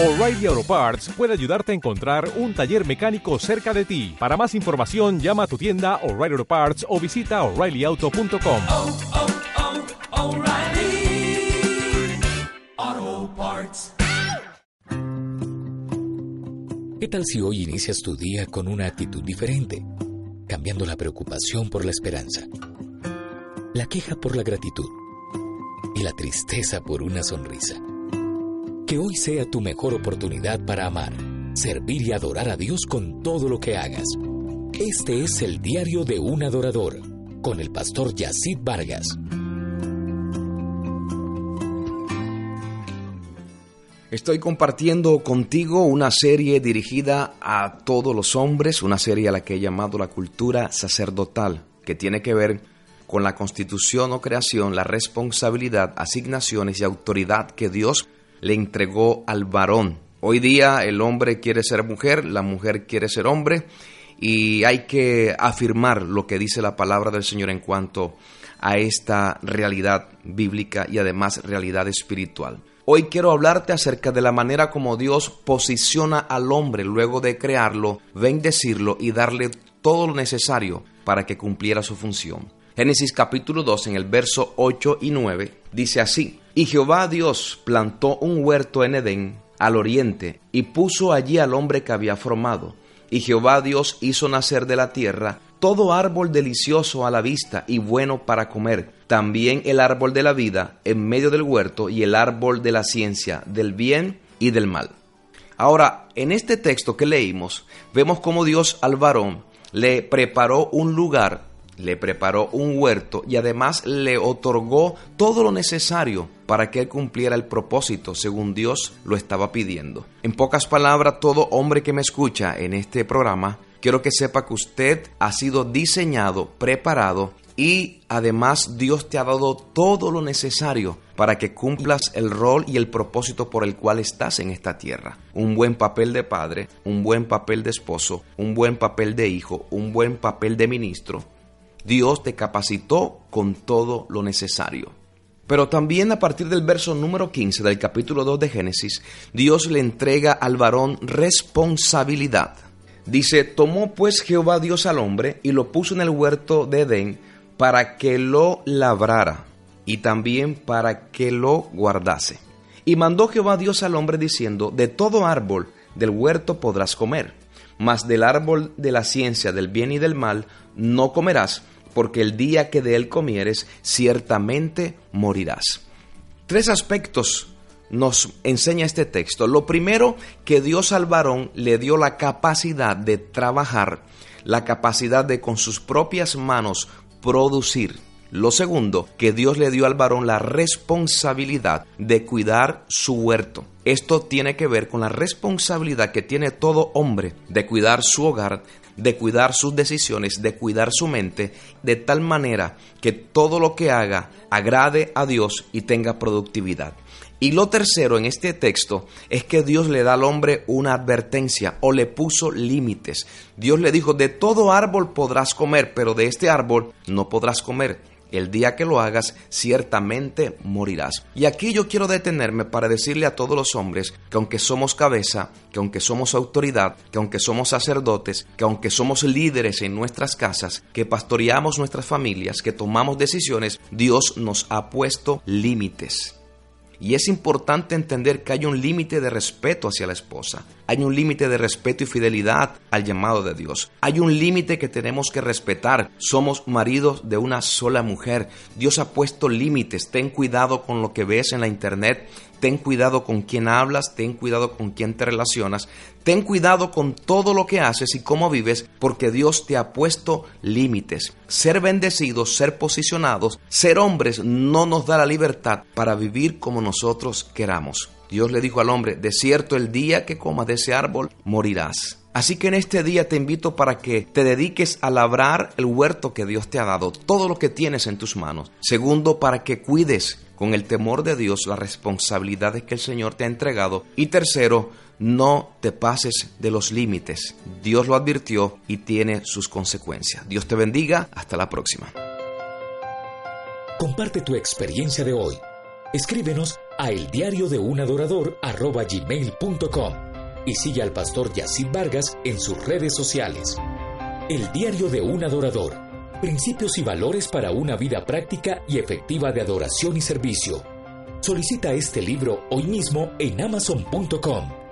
O'Reilly Auto Parts puede ayudarte a encontrar un taller mecánico cerca de ti. Para más información, llama a tu tienda O'Reilly Auto Parts o visita oreillyauto.com. oh, oh, O'Reilly Auto Parts. ¿Qué tal si hoy inicias tu día con una actitud diferente, cambiando la preocupación por la esperanza, la queja por la gratitud y la tristeza por una sonrisa? Que hoy sea tu mejor oportunidad para amar, servir y adorar a Dios con todo lo que hagas. Este es el diario de un adorador con el pastor Yacid Vargas. Estoy compartiendo contigo una serie dirigida a todos los hombres, una serie a la que he llamado la cultura sacerdotal, que tiene que ver con la constitución o creación, la responsabilidad, asignaciones y autoridad que Dios le entregó al varón. Hoy día el hombre quiere ser mujer, la mujer quiere ser hombre y hay que afirmar lo que dice la palabra del Señor en cuanto a esta realidad bíblica y además realidad espiritual. Hoy quiero hablarte acerca de la manera como Dios posiciona al hombre luego de crearlo, bendecirlo y darle todo lo necesario para que cumpliera su función. Génesis capítulo 2 en el verso 8 y 9 dice así, y Jehová Dios plantó un huerto en Edén al oriente y puso allí al hombre que había formado. Y Jehová Dios hizo nacer de la tierra todo árbol delicioso a la vista y bueno para comer, también el árbol de la vida en medio del huerto y el árbol de la ciencia, del bien y del mal. Ahora, en este texto que leímos, vemos cómo Dios al varón le preparó un lugar, le preparó un huerto y además le otorgó todo lo necesario para que él cumpliera el propósito según Dios lo estaba pidiendo. En pocas palabras, todo hombre que me escucha en este programa, quiero que sepa que usted ha sido diseñado, preparado y además Dios te ha dado todo lo necesario para que cumplas el rol y el propósito por el cual estás en esta tierra. Un buen papel de padre, un buen papel de esposo, un buen papel de hijo, un buen papel de ministro. Dios te capacitó con todo lo necesario. Pero también a partir del verso número 15 del capítulo 2 de Génesis, Dios le entrega al varón responsabilidad. Dice, tomó pues Jehová Dios al hombre y lo puso en el huerto de Edén para que lo labrara y también para que lo guardase. Y mandó Jehová Dios al hombre diciendo, de todo árbol del huerto podrás comer, mas del árbol de la ciencia del bien y del mal no comerás, porque el día que de él comieres ciertamente morirás. Tres aspectos nos enseña este texto. Lo primero, que Dios al varón le dio la capacidad de trabajar, la capacidad de con sus propias manos producir. Lo segundo, que Dios le dio al varón la responsabilidad de cuidar su huerto. Esto tiene que ver con la responsabilidad que tiene todo hombre de cuidar su hogar, de cuidar sus decisiones, de cuidar su mente, de tal manera que todo lo que haga agrade a Dios y tenga productividad. Y lo tercero en este texto es que Dios le da al hombre una advertencia o le puso límites. Dios le dijo, de todo árbol podrás comer, pero de este árbol no podrás comer. El día que lo hagas, ciertamente morirás. Y aquí yo quiero detenerme para decirle a todos los hombres que aunque somos cabeza, que aunque somos autoridad, que aunque somos sacerdotes, que aunque somos líderes en nuestras casas, que pastoreamos nuestras familias, que tomamos decisiones, Dios nos ha puesto límites. Y es importante entender que hay un límite de respeto hacia la esposa. Hay un límite de respeto y fidelidad al llamado de Dios. Hay un límite que tenemos que respetar. Somos maridos de una sola mujer. Dios ha puesto límites. Ten cuidado con lo que ves en la internet. Ten cuidado con quién hablas. Ten cuidado con quién te relacionas. Ten cuidado con todo lo que haces y cómo vives porque Dios te ha puesto límites. Ser bendecidos, ser posicionados, ser hombres no nos da la libertad para vivir como nosotros queramos. Dios le dijo al hombre, de cierto el día que comas de ese árbol, morirás. Así que en este día te invito para que te dediques a labrar el huerto que Dios te ha dado, todo lo que tienes en tus manos. Segundo, para que cuides con el temor de Dios las responsabilidades que el Señor te ha entregado. Y tercero, no te pases de los límites. Dios lo advirtió y tiene sus consecuencias. Dios te bendiga. Hasta la próxima. Comparte tu experiencia de hoy Escríbenos a eldiariodeunadorador.com y sigue al pastor Yacid Vargas en sus redes sociales. El Diario de un Adorador. Principios y valores para una vida práctica y efectiva de adoración y servicio. Solicita este libro hoy mismo en amazon.com.